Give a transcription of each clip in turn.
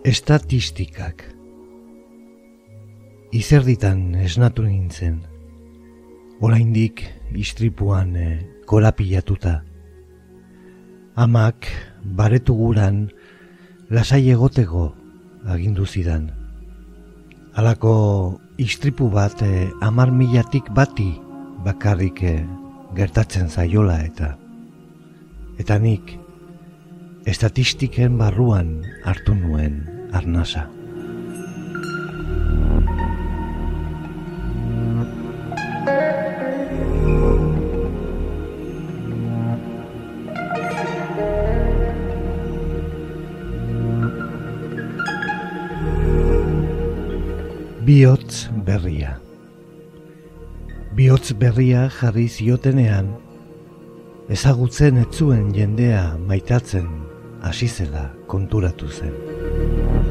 Estatistikak Izerditan esnatu nintzen, oraindik istripuan e, kolapilatuta. Amak baretu guran lasai egotego agindu zidan. Halako istripu bat eh, e, amar milatik bati bakarrik e, gertatzen zaiola eta. Eta nik estatistiken barruan hartu nuen arnasa. Biotz berria Biotz berria jarri ziotenean, ezagutzen etzuen jendea maitatzen hasi zela konturatu zen.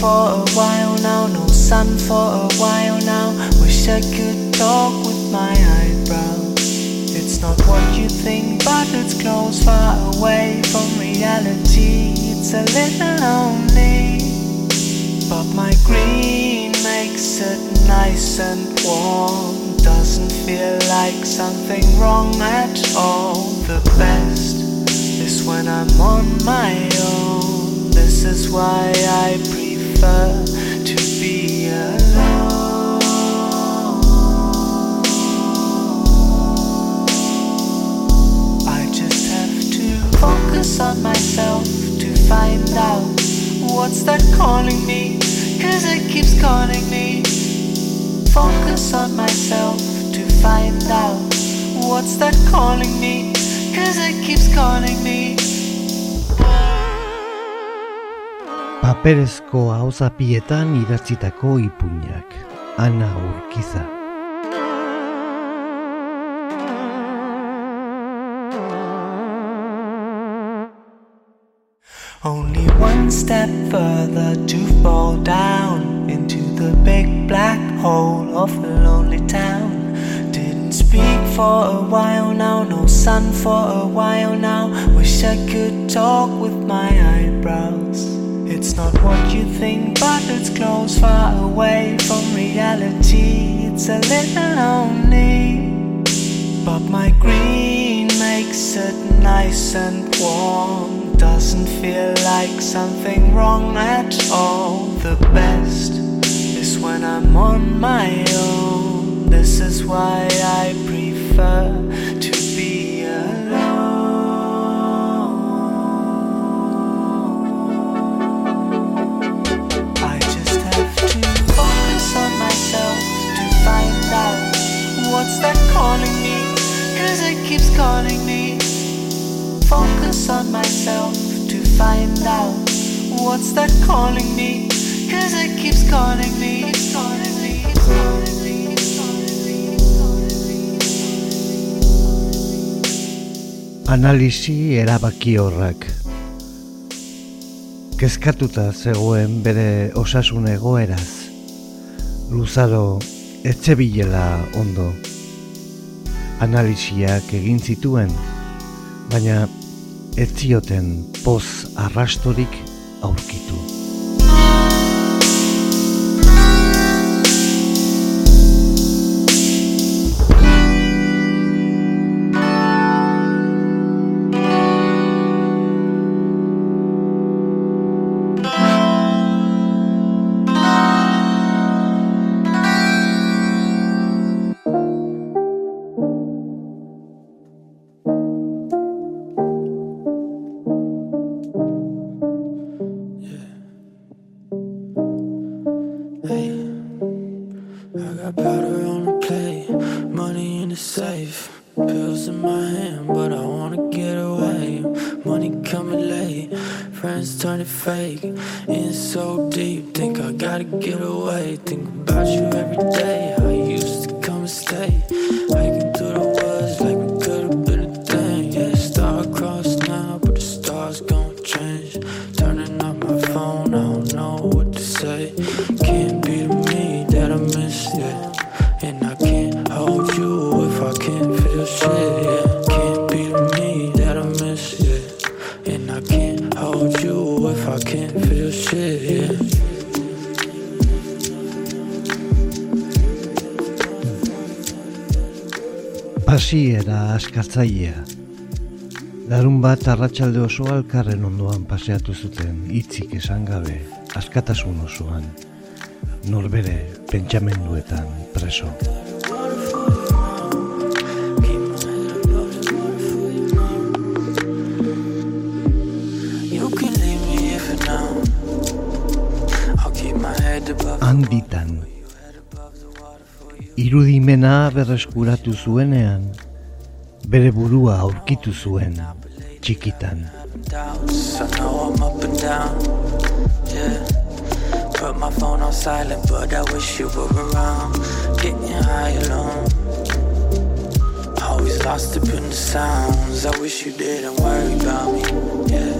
for a while now, no sun for a while now. Wish I could talk with my eyebrows. It's not what you think, but it's close, far away from reality. It's a little lonely, but my green makes it nice and warm. Doesn't feel like something wrong at all. The best is when I'm on my own. This is why I safer to be alone. I just have to focus on myself to find out what's that calling me, cause it keeps calling me. Focus on myself to find out what's that calling me, cause it keeps calling me. paperezko ahozapietan idatzitako ipuinak, Ana Urkiza. Only one step further to fall down into the big black hole of a lonely town. Didn't speak for a while now, no sun for a while now. Wish I could talk with my eyebrows. It's not what you think, but it's close, far away from reality. It's a little lonely, but my green makes it nice and warm. Doesn't feel like something wrong at all. The best is when I'm on my own. This is why I prefer It keeps calling me. Focus on myself to find out what's that calling me. Cause it keeps calling me. Keeps calling me. Keeps calling me. Analisi erabaki horrak. Kezkatuta zegoen bere osasun egoeraz. Luzaro etzebilela ondo. Analisiak egin zituen, baina ez zioten poz arrastorik aurkitu. I gotta get away. Think about you every day, how you Pasiera askatzailea. Larun bat arratsalde oso alkarren ondoan paseatu zuten, hitzik esan gabe, askatasun osoan. Norbere pentsamenduetan preso. You Irudimena berreskuratu zuenean, bere burua aurkitu zuen, txikitan. Put my phone on silent, but I wish you were around. Getting high alone. Always lost up in the sounds. I wish you didn't worry about me. Yeah.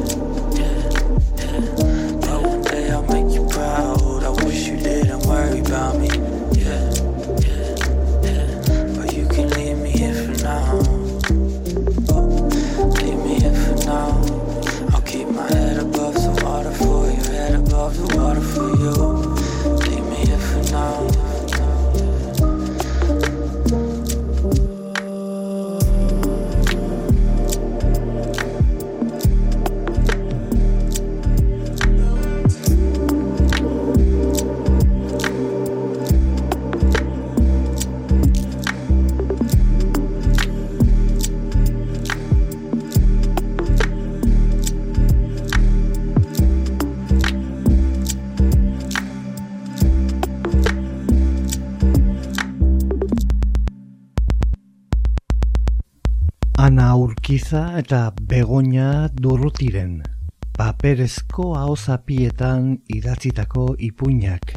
Urkiza eta Begoña Durrutiren paperezko ahozapietan idatzitako ipuinak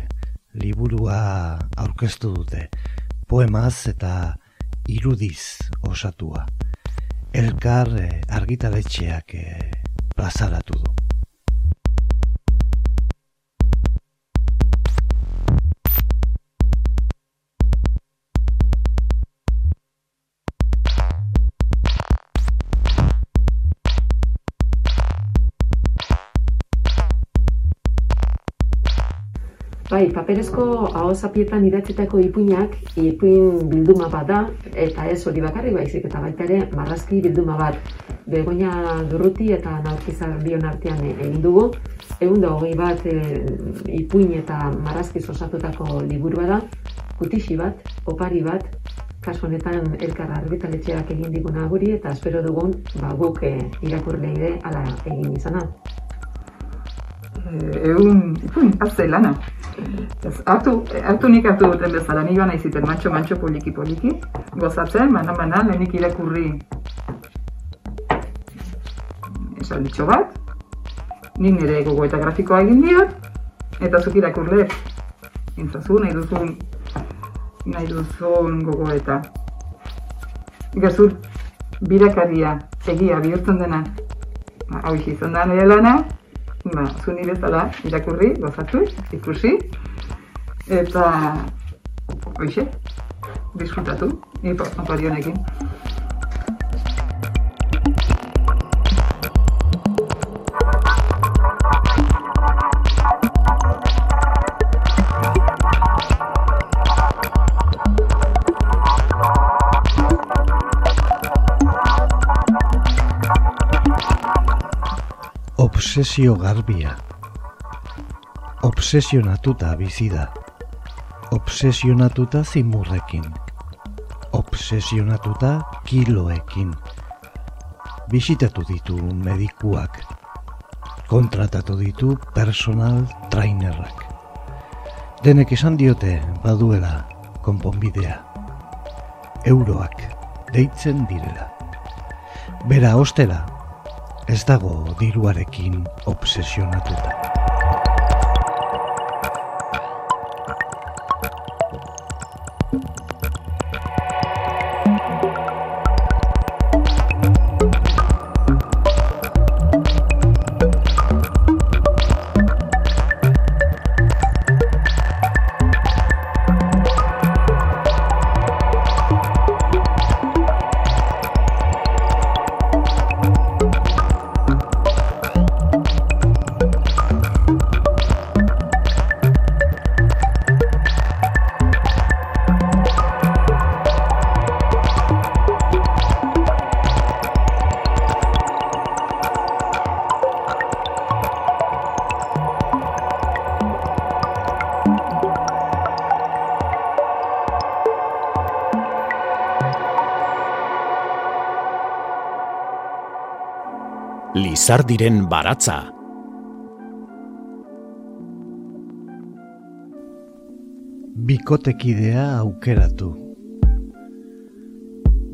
liburua aurkeztu dute. Poemaz eta irudiz osatua. Elkar eh, argitaletxeak eh, plazaratu du. Bai, paperezko hau zapietan idatzitako ipuinak, ipuin bilduma bat da, eta ez hori bakarri baizik, eta baita ere marrazki bilduma bat. Begoña Durruti eta Naurkizar bion artean egin dugu. Egun da hogei bat e, ipuin eta marrazki osatutako liburua da, kutixi bat, opari bat, kasu honetan elkarra arbitaletxeak egin diguna guri, eta espero dugun ba, guk e, irakurle ere ala egin izana. Egun, ipuin, azte lana. Artu, hartu nik hartu duten bezala, nioan aiziten mantxo mantxo poliki poliki, gozatzen, manan manan, lehenik irakurri esalditxo bat, nik nire gogo eta grafikoa egin diot, eta zuk irakurle, intzazu, nahi duzun, nahi duzun gogo eta. Gezur, birakaria, egia, bihurtzen dena, hau izan da nire lana, ba, zuni bezala irakurri, gozatu, ikusi, eta hoxe, disfrutatu, oparionekin. Obsesio garbia. Obsesionatuta bizi da. Obsesionatuta zimurrekin. Obsesionatuta kiloekin. Bisitatu ditu medikuak. Kontratatu ditu personal trainerrak. Denek esan diote baduela konponbidea. Euroak deitzen direla. Bera ostela ez dago diruarekin obsesionatuta. Lizardiren baratza. Bikotekidea aukeratu.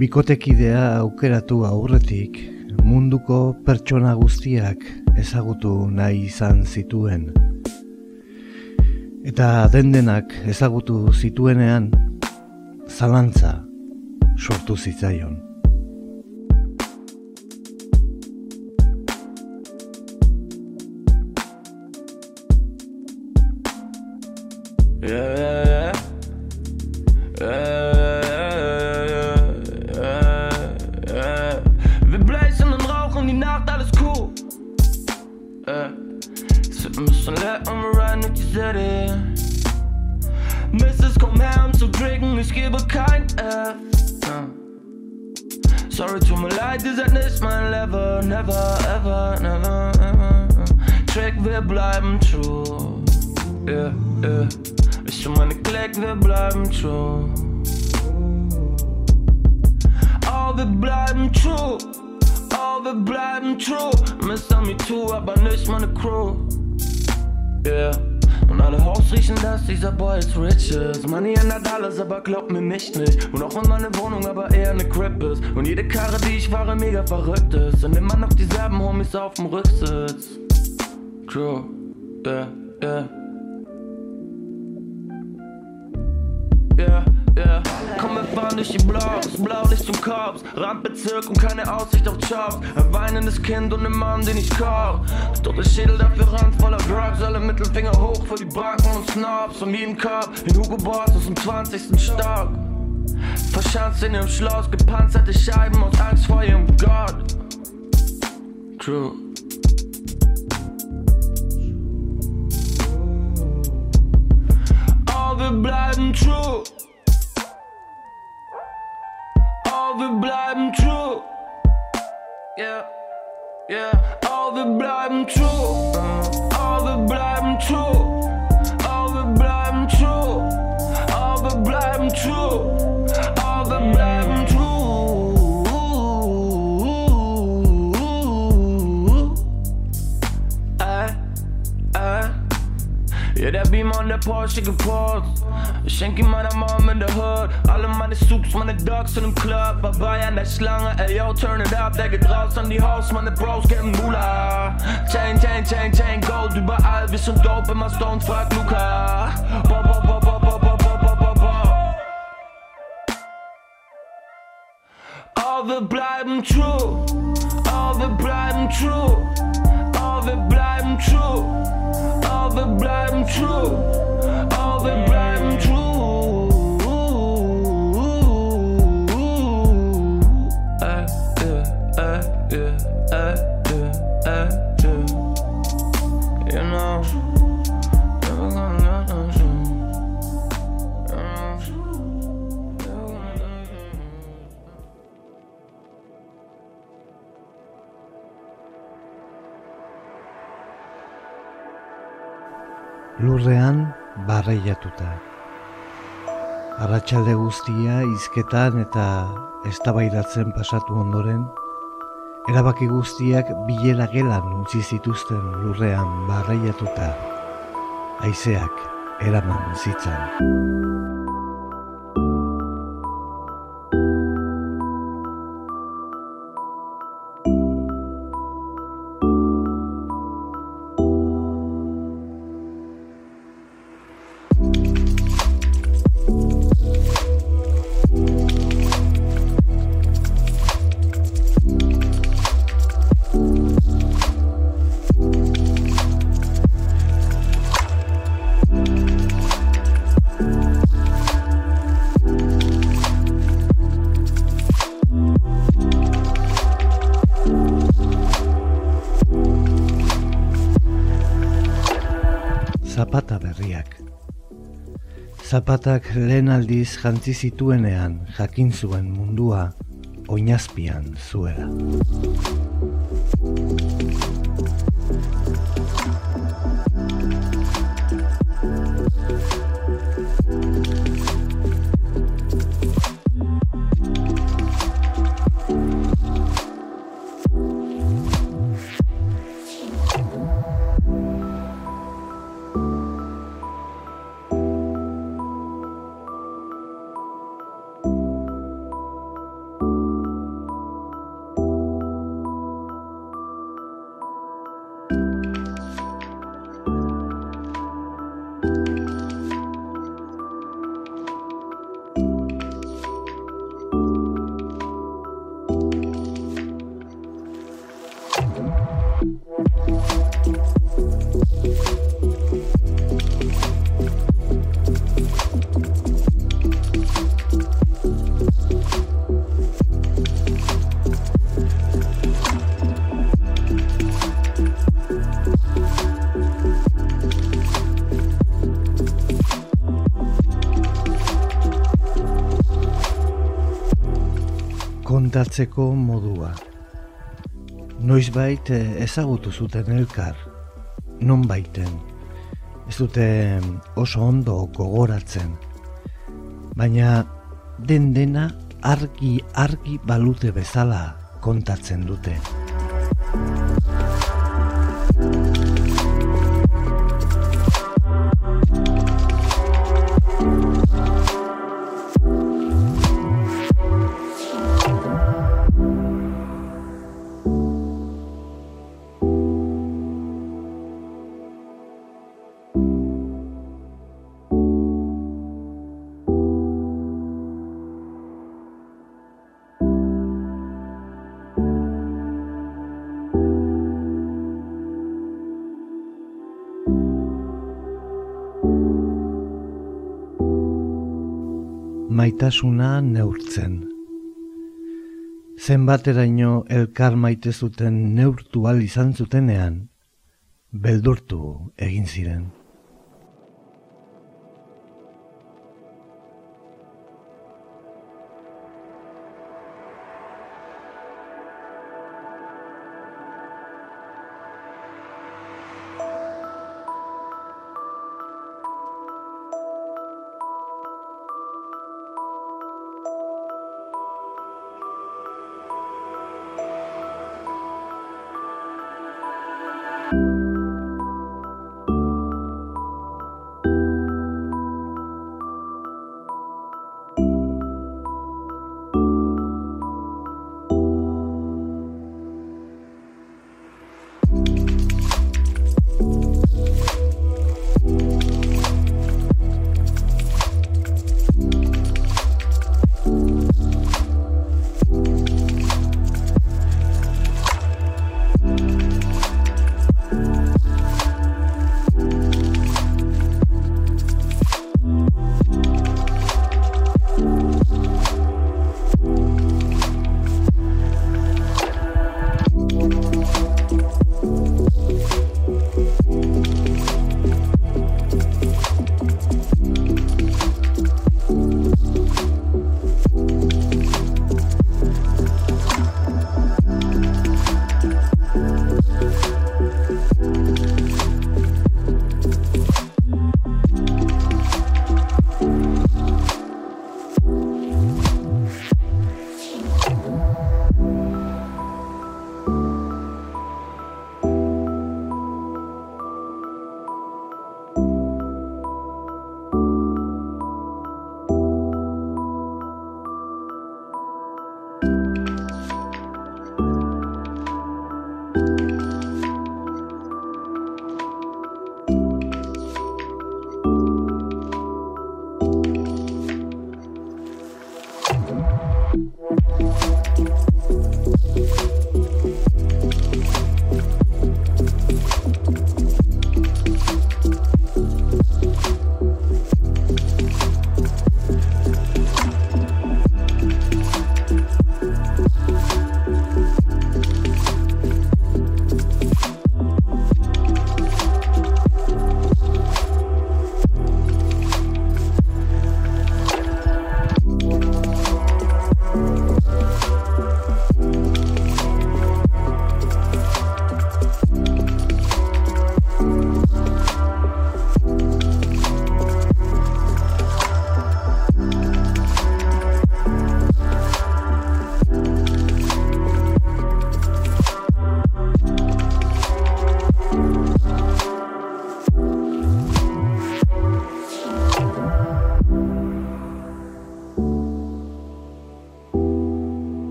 Bikotekidea aukeratu aurretik munduko pertsona guztiak ezagutu nahi izan zituen. Eta dendenak ezagutu zituenean zalantza sortu zitzaion. muss riechen, dass dieser Boy ist rich ist. Money ändert alles, aber glaubt mir nicht nicht. Und auch in meine Wohnung aber eher eine Crip ist. Und jede Karre, die ich fahre, mega verrückt ist. Und immer noch dieselben Homies auf dem Rücksitz. Crew, yeah, yeah. Wir fahren durch die Blocks, Blaulicht zum Korps, Randbezirk und keine Aussicht auf Jobs. Ein weinendes Kind und ein Mann, den ich koch. Tote Schädel dafür Rand voller Drugs, alle Mittelfinger hoch für die Braken und Snobs. Um jeden Korb in Hugo Boss aus dem 20. Stock. Verschanzt in ihrem Schloss, gepanzerte Scheiben aus Angst vor ihrem Gott. True. wir bleiben true. Yeah, yeah. Oh, wir bleiben true. Oh, wir bleiben true. Oh, wir bleiben true. Oh, wir bleiben true. Porsche geport. Ich schenke meiner Mom in der Hood. Alle meine Soups, meine Dogs in dem Club. Vorbei an der Schlange, ey yo, turn it up. Der geht raus an die Haus, meine Bros geben Mula. Chain, chain, chain, chain, Gold überall. Wir sind dope, immer Stones, frag Luca. Bo, bo, bo, bo, bo, bo, bo, bo, bo, bo. All wir bleiben true. All wir bleiben true. All wir bleiben true. All wir bleiben true vi true. You know, never gonna let lurrean barreiatuta. Arratxalde guztia hizketan eta eztabaidatzen pasatu ondoren, erabaki guztiak bilela gelan utzi zituzten lurrean barreiatuta. Haizeak eraman zitzan. Zapatak lehen aldiz jantzi zituenean jakin zuen mundua oinazpian zuela. Kontatzeko modua. Noizbait eh, ezagutu zuten elkar, non baiten. Ez dute oso ondo gogoratzen. Baina den dena argi argi balute bezala kontatzen dute. Maitasuna neurtzen. Zenbateraino elkar maite zuten neurtu al izan zutenean, beldurtu egin ziren.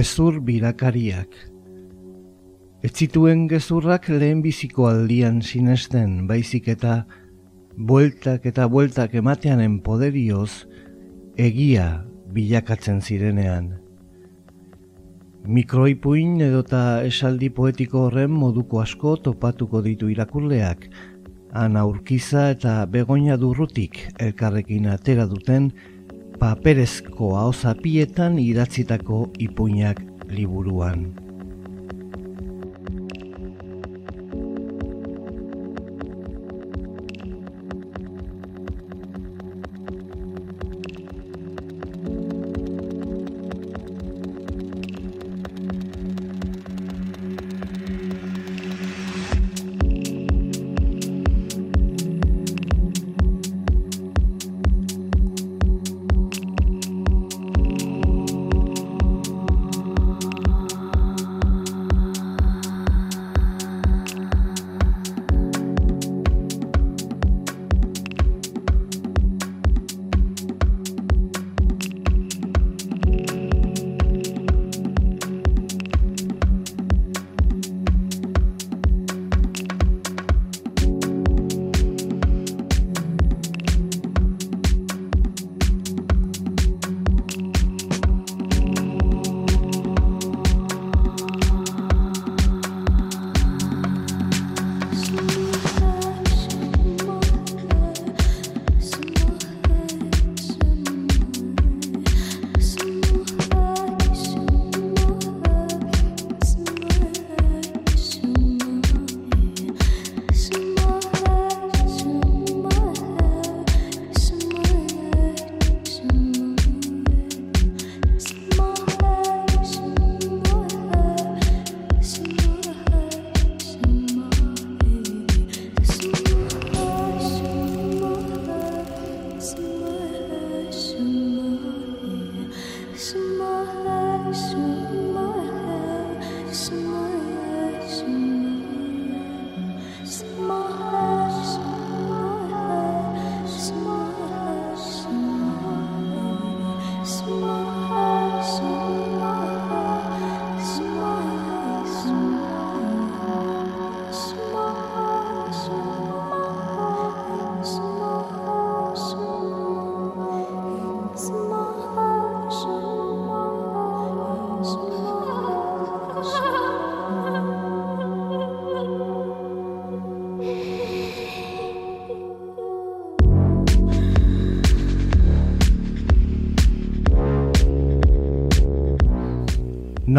Gezur birakariak. Ez zituen gezurrak lehen biziko aldian sinesten, baizik eta bueltak eta bueltak emateanen poderioz egia bilakatzen zirenean. Mikroipuin edota esaldi poetiko horren moduko asko topatuko ditu irakurleak, ana urkiza eta begoina durrutik elkarrekin atera duten paperezko haozapietan idatzitako ipuinak liburuan.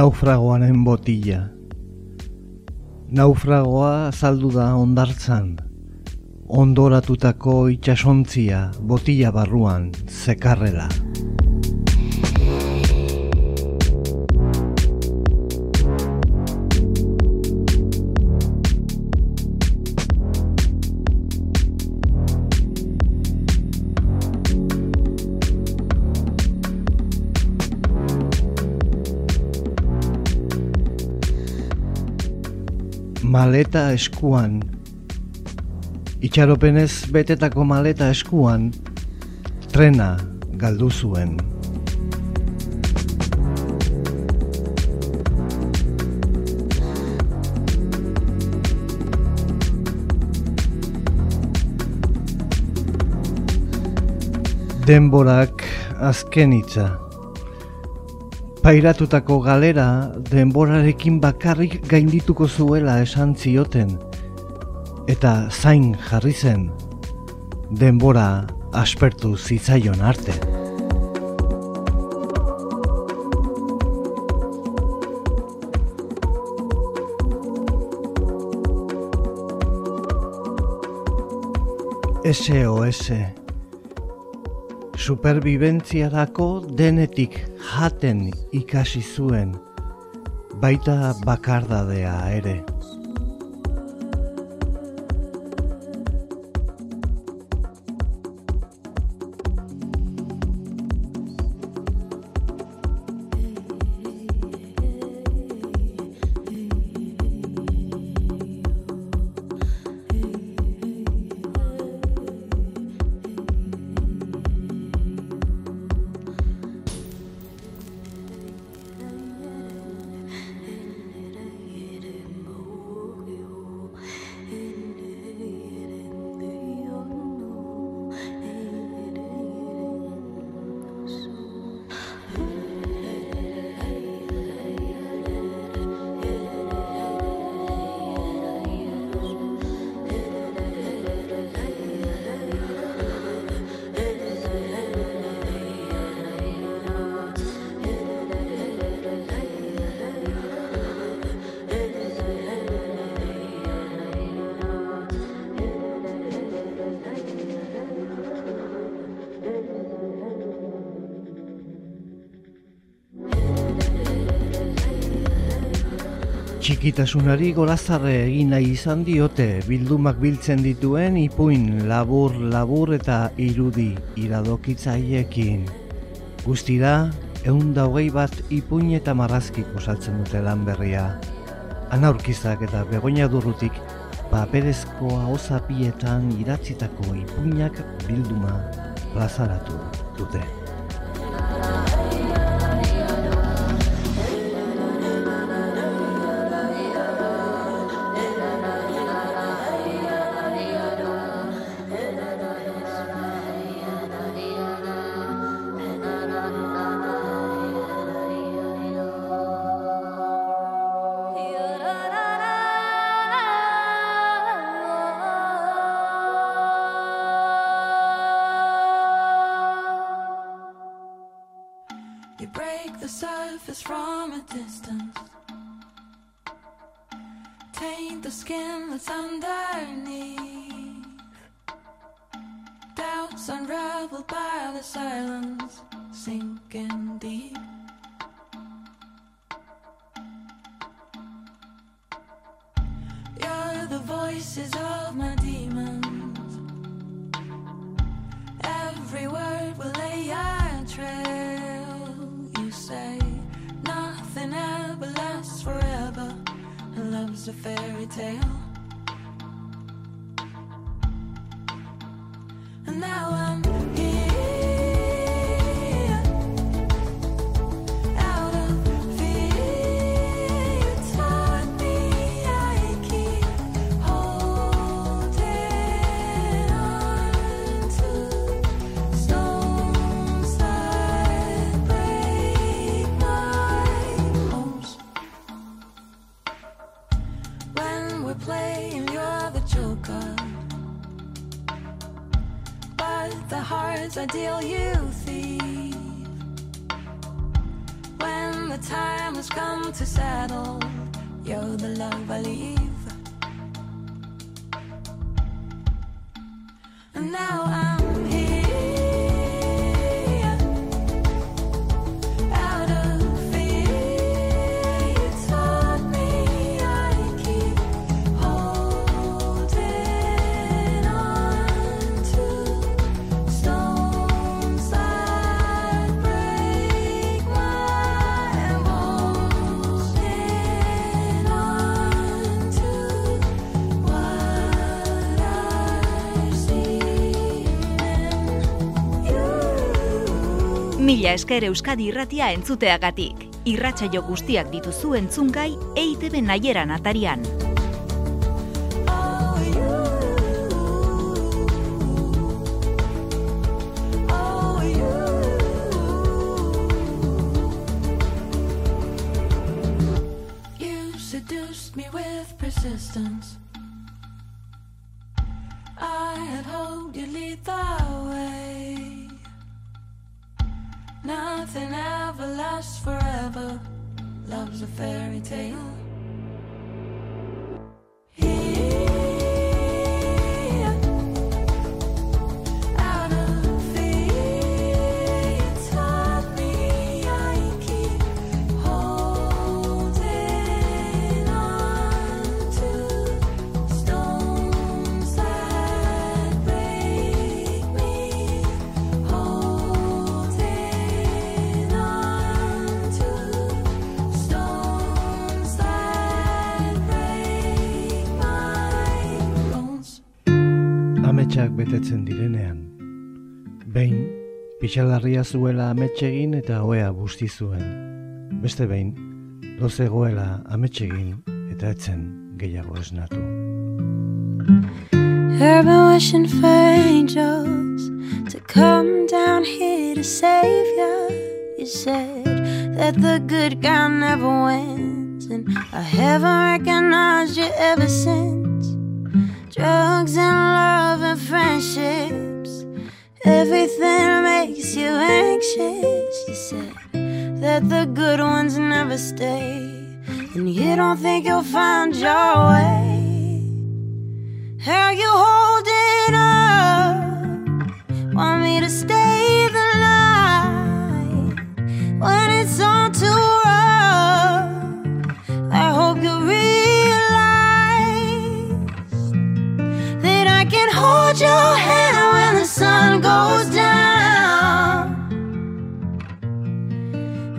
Naufragoaren botilla. Naufragoa azaldu da ondartzan, ondoratutako itxasontzia botilla barruan zekarrela. maleta eskuan Itxaropenez betetako maleta eskuan Trena galdu zuen Denborak azken hitza. Pairatutako galera denborarekin bakarrik gaindituko zuela esan zioten. Eta zain jarri zen, denbora aspertu zitzaion arte. SOS Superbibentziarako denetik jaten ikasi zuen, baita bakardadea ere. Txikitasunari golazarre egin nahi izan diote bildumak biltzen dituen ipuin labur labur eta irudi iradokitzaiekin. Guztira, egun hogei bat ipuin eta marrazki osatzen dute lan berria. Anaurkizak eta begoina durrutik paperezkoa osapietan idatzitako ipuinak bilduma plazaratu dute. deal you Mila esker Euskadi irratia entzuteagatik. Irratsaio guztiak dituzu entzungai EITB nahieran atarian. Betetzen direnean. Behin, pixalarria zuela ametsegin eta oea busti zuen. Beste behin, lo zegoela ametsegin eta etzen gehiago esnatu. I've wishing for angels to come down here to save you. You said that the good guy never wins, and I haven't recognized you ever since. Drugs and love and friendships, everything makes you anxious. You said that the good ones never stay, and you don't think you'll find your way. How you holding up? Want me to stay hold your hand when the sun goes down.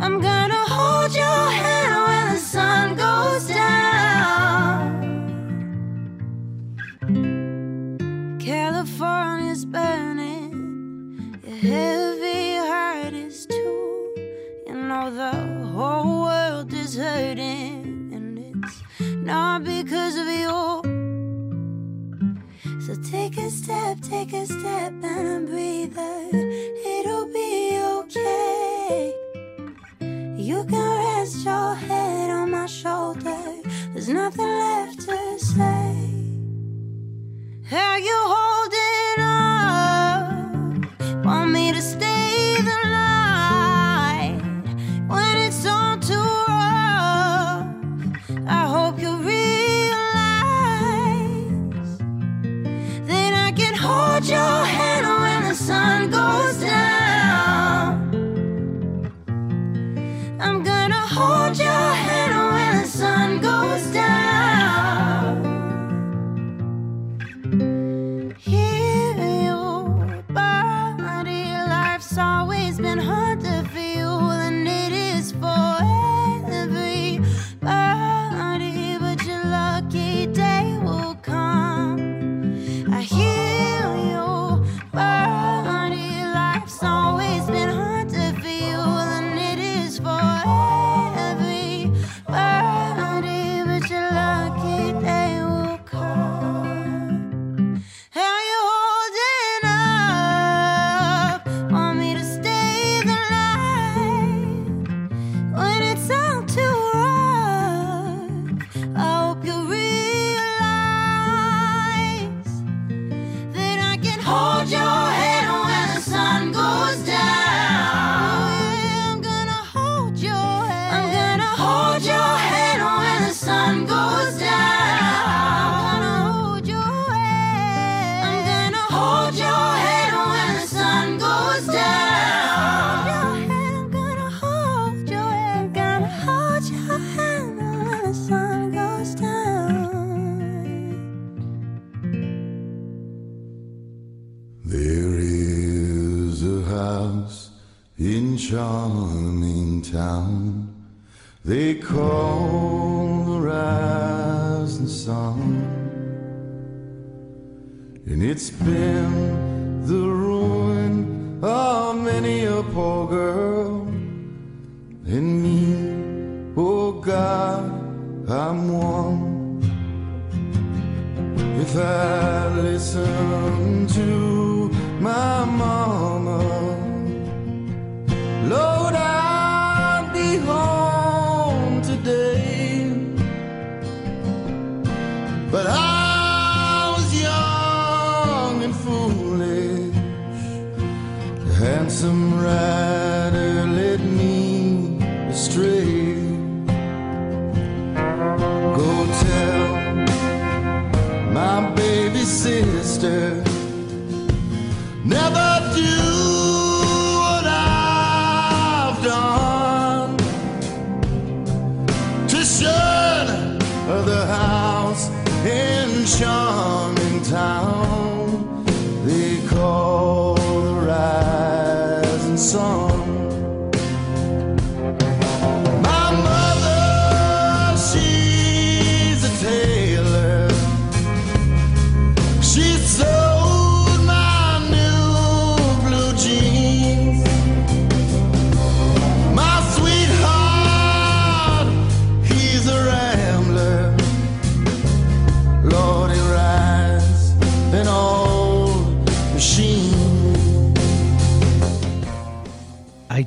I'm gonna hold your hand when the sun goes down. California's burning, your heavy heart is too. You know the whole world is hurting, and it's not because of you. So take a step, take a step, and breathe breather. It'll be okay. You can rest your head on my shoulder. There's nothing left to say. How you holding they call the rising sun, and it's been the ruin of many a poor girl and me. Oh God, I'm one. If I listen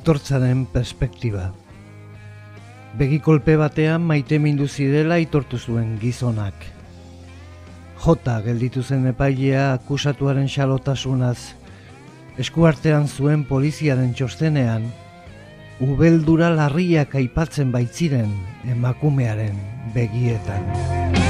Aitortzaren perspektiba. Begikolpe batean maite mindu zirela aitortu zuen gizonak. Jota gelditu zen epailea akusatuaren xalotasunaz. Eskuartean zuen poliziaren txostenean, ubeldura larriak aipatzen baitziren emakumearen begietan.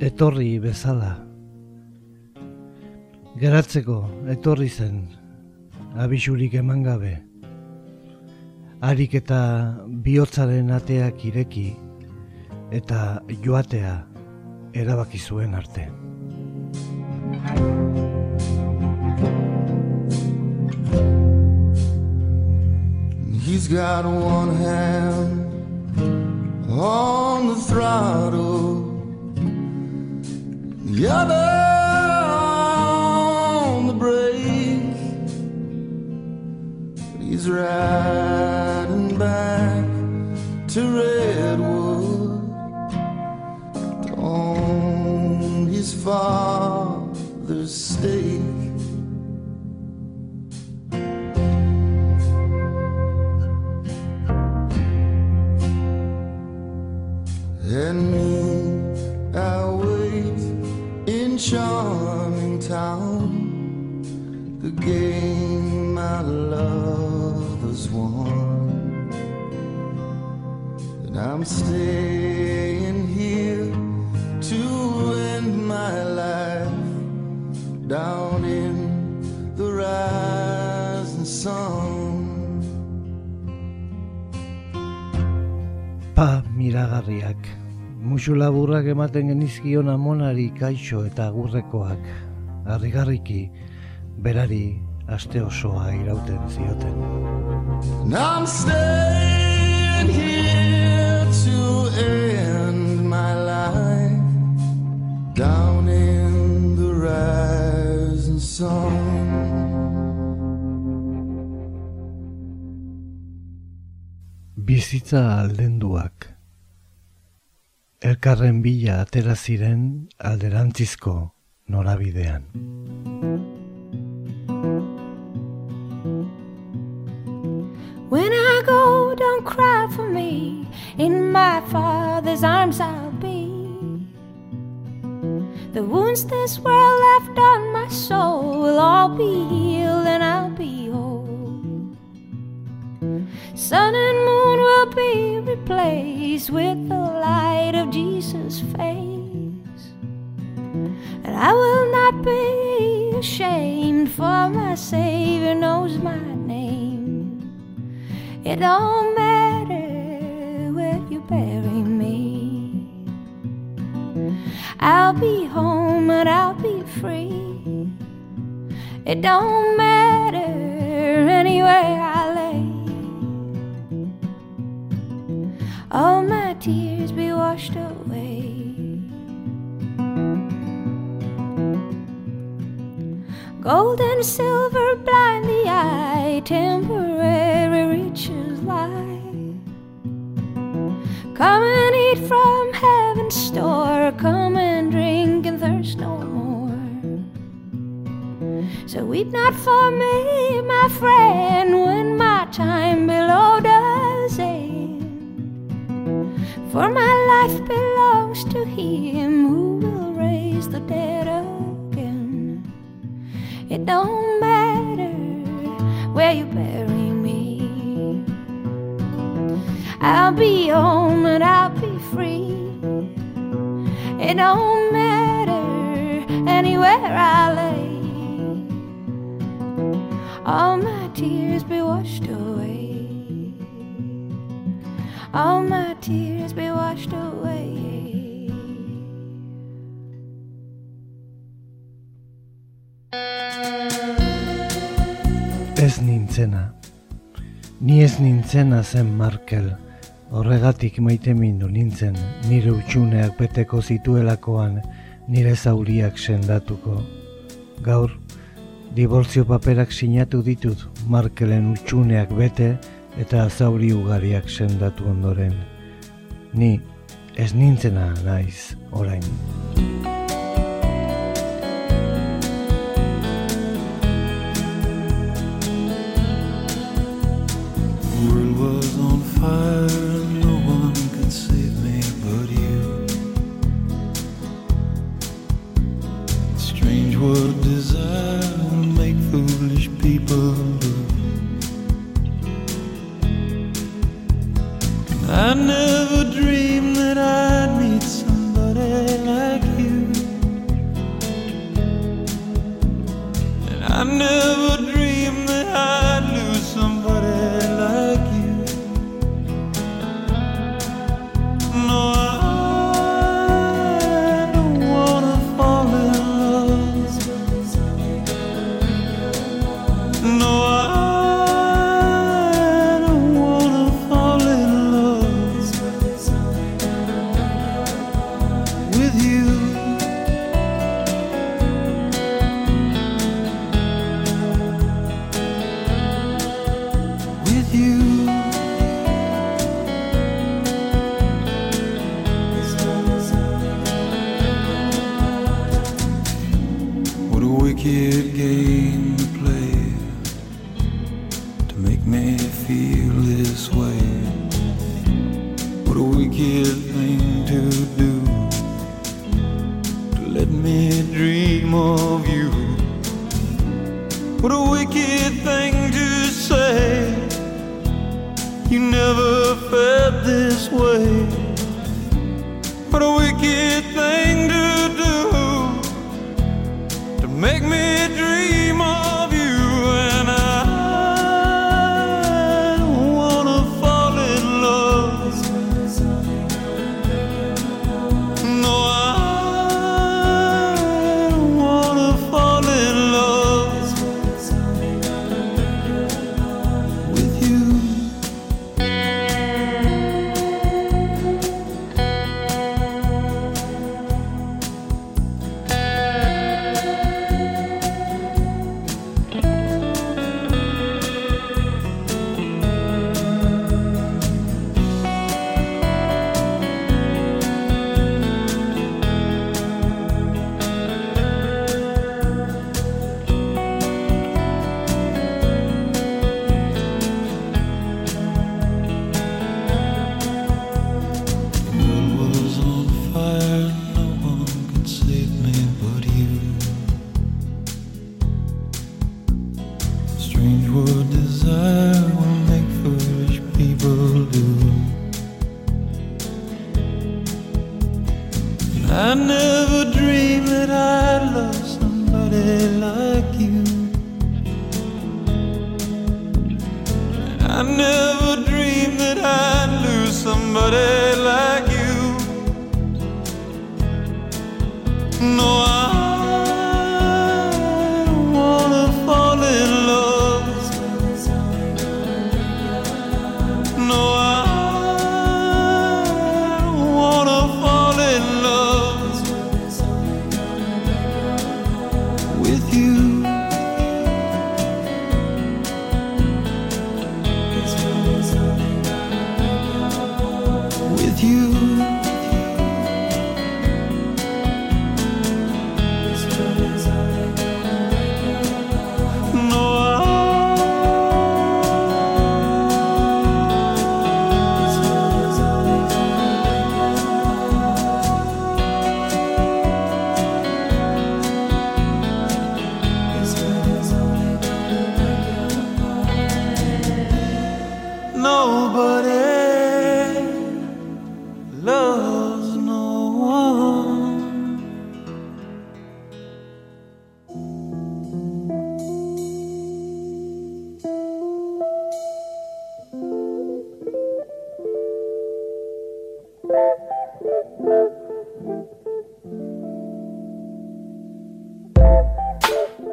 Etorri bezala. Geratzeko etorri zen, abisurik eman gabe. Harik eta bihotzaren ateak ireki eta joatea erabaki zuen arte. He's got one hand on the throttle, the other on the brake. He's riding back to Redwood to own his father's stake. Game my lovers won. And I'm staying here to end my life down in the rising sun. Pa miragarriak, musu laburrak ematen genizkion amonari kaixo eta agurrekoak, harrigarriki berari aste osoa irauten zioten. I'm staying here to end my life down in the rising sun. Bizitza aldenduak. Elkarren bila atera ziren alderantzizko norabidean. Cry for me. In my father's arms I'll be. The wounds this world left on my soul will all be healed and I'll be whole. Sun and moon will be replaced with the light of Jesus' face. And I will not be ashamed, for my Savior knows my name. It don't matter where you bury me. I'll be home and I'll be free. It don't matter anywhere I lay. All my tears be washed away. Gold and silver blind the eye, temporary riches lie. Come and eat from heaven's store, come and drink and thirst no more. So weep not for me, my friend, when my time below does end. For my life belongs to Him who will raise the dead. It don't matter where you bury me. I'll be home and I'll be free. It don't matter anywhere I lay. All my tears be washed away. All my tears be washed away. Nintzena. Ni ez nintzena zen Markel. Horregatik maite mindu nintzen, nire utxuneak beteko zituelakoan nire zauriak sendatuko. Gaur, dibortzio paperak sinatu ditut Markelen utxuneak bete eta zauri ugariak sendatu ondoren. Ni ez nintzena naiz orain. Fire and no one could save me but you. Strange what desire will make foolish people do. I never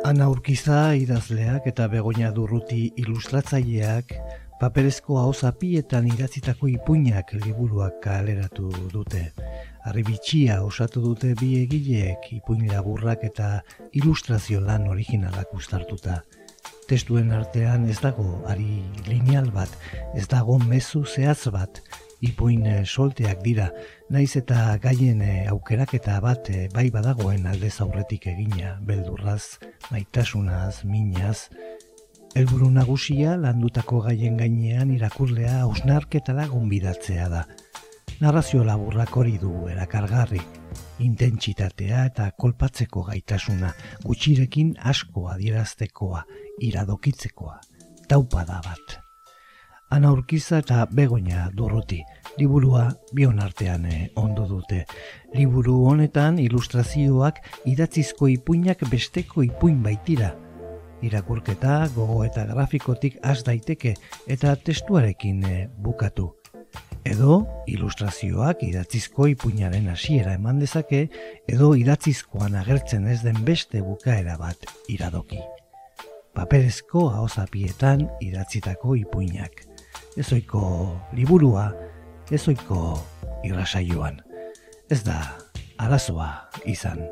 Ana Urkiza idazleak eta Begoña Durruti ilustratzaileak paperezko hauzapietan idatzitako ipuinak liburuak kaleratu dute. Arribitxia osatu dute bi egileek ipuin laburrak eta ilustrazio lan originalak uztartuta. Testuen artean ez dago ari lineal bat, ez dago mezu zehatz bat, ipuin eh, solteak dira, naiz eta gaien eh, aukeraketa bat eh, bai badagoen aldez aurretik egina, beldurraz, maitasunaz, minaz, Helburu nagusia landutako gaien gainean irakurlea hausnarketara gonbidatzea da. Narrazio laburrak hori du erakargarri, intentsitatea eta kolpatzeko gaitasuna, gutxirekin asko adieraztekoa, iradokitzekoa, taupada bat. Ana Urkiza eta Begoña Durruti, liburua bion artean eh, ondo dute. Liburu honetan ilustrazioak idatzizko ipuinak besteko ipuin baitira, irakurketa gogo eta grafikotik has daiteke eta testuarekin eh, bukatu. Edo ilustrazioak idatzizko ipuinaren hasiera eman dezake edo idatzizkoan agertzen ez den beste bukaera bat iradoki. Paperezko ahozapietan idatzitako ipuinak. Ezoiko liburua, ezoiko irrasaioan. Ez da arazoa izan.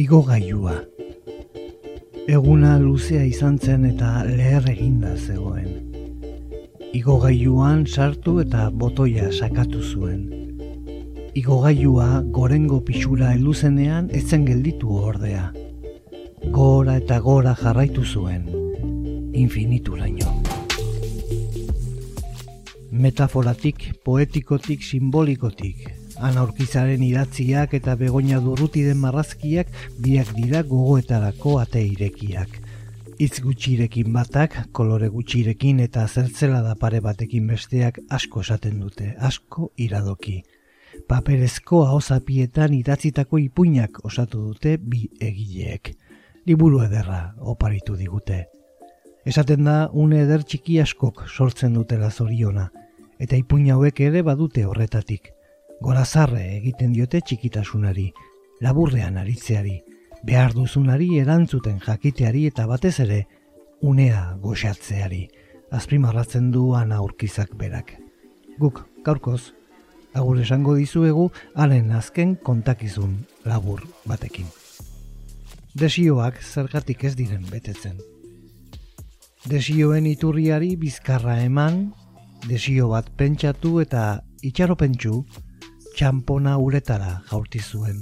Igogailua. Eguna luzea izan zen eta leher eginda zegoen. Igogailuan sartu eta botoia sakatu zuen. Igogailua gorengo pixura eluzenean etzen gelditu ordea. Gora eta gora jarraitu zuen, infinituraino. Metaforatik, poetikotik, simbolikotik, Ana Urkizaren idatziak eta Begoña Durruti den marrazkiak biak dira gogoetarako ate irekiak. Itz gutxirekin batak, kolore gutxirekin eta zertzela da pare batekin besteak asko esaten dute, asko iradoki. Paperezko ahozapietan idatzitako ipuinak osatu dute bi egileek. Liburu ederra oparitu digute. Esaten da une eder txiki askok sortzen dutela zoriona, eta ipuin hauek ere badute horretatik. Gorazarre egiten diote txikitasunari, laburrean aritzeari, behar duzunari erantzuten jakiteari eta batez ere unea goxatzeari, azpimarratzen du ana urkizak berak. Guk, gaurkoz, agur esango dizuegu haren azken kontakizun labur batekin. Desioak zergatik ez diren betetzen. Desioen iturriari bizkarra eman, desio bat pentsatu eta itxaropentsu txampona uretara jaurti zuen.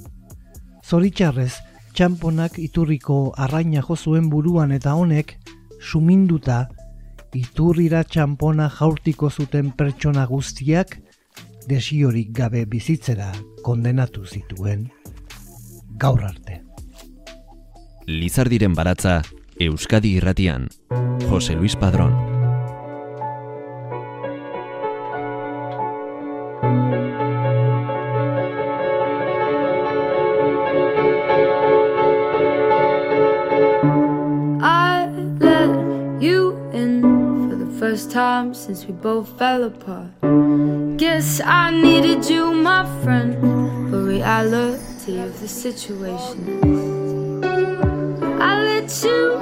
Zoritxarrez, txamponak iturriko arraina jo zuen buruan eta honek, suminduta, iturrira txampona jaurtiko zuten pertsona guztiak, desiorik gabe bizitzera kondenatu zituen. Gaur arte. Lizardiren baratza, Euskadi irratian, Jose Luis Padrón. we both fell apart. Guess I needed you, my friend. But reality of the situation is I let you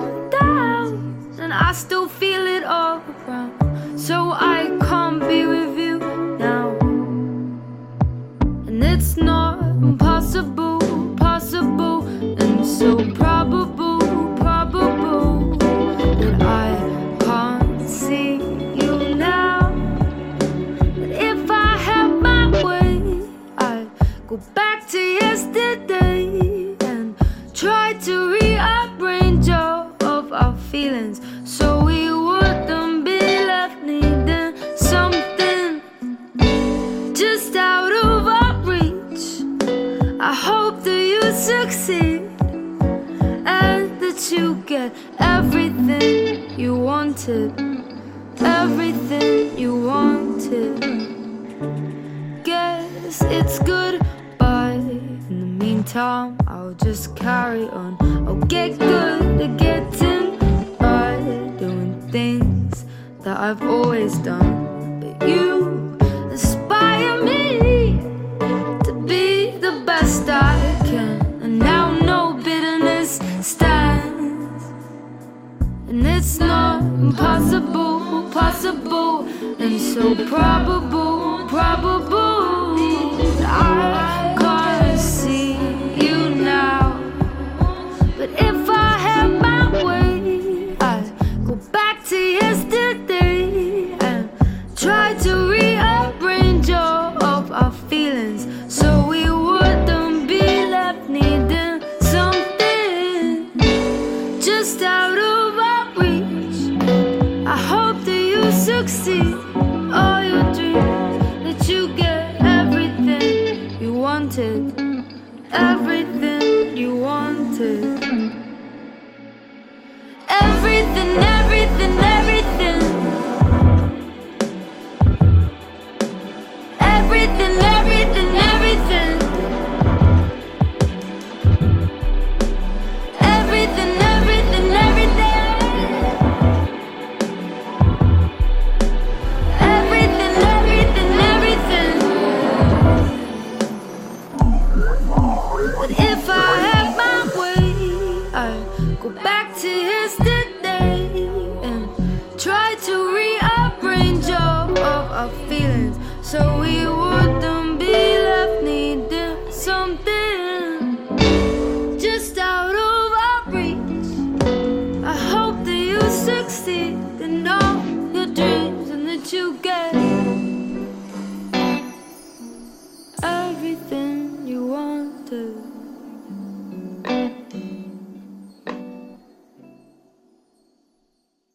possible, possible, and so probable, probable.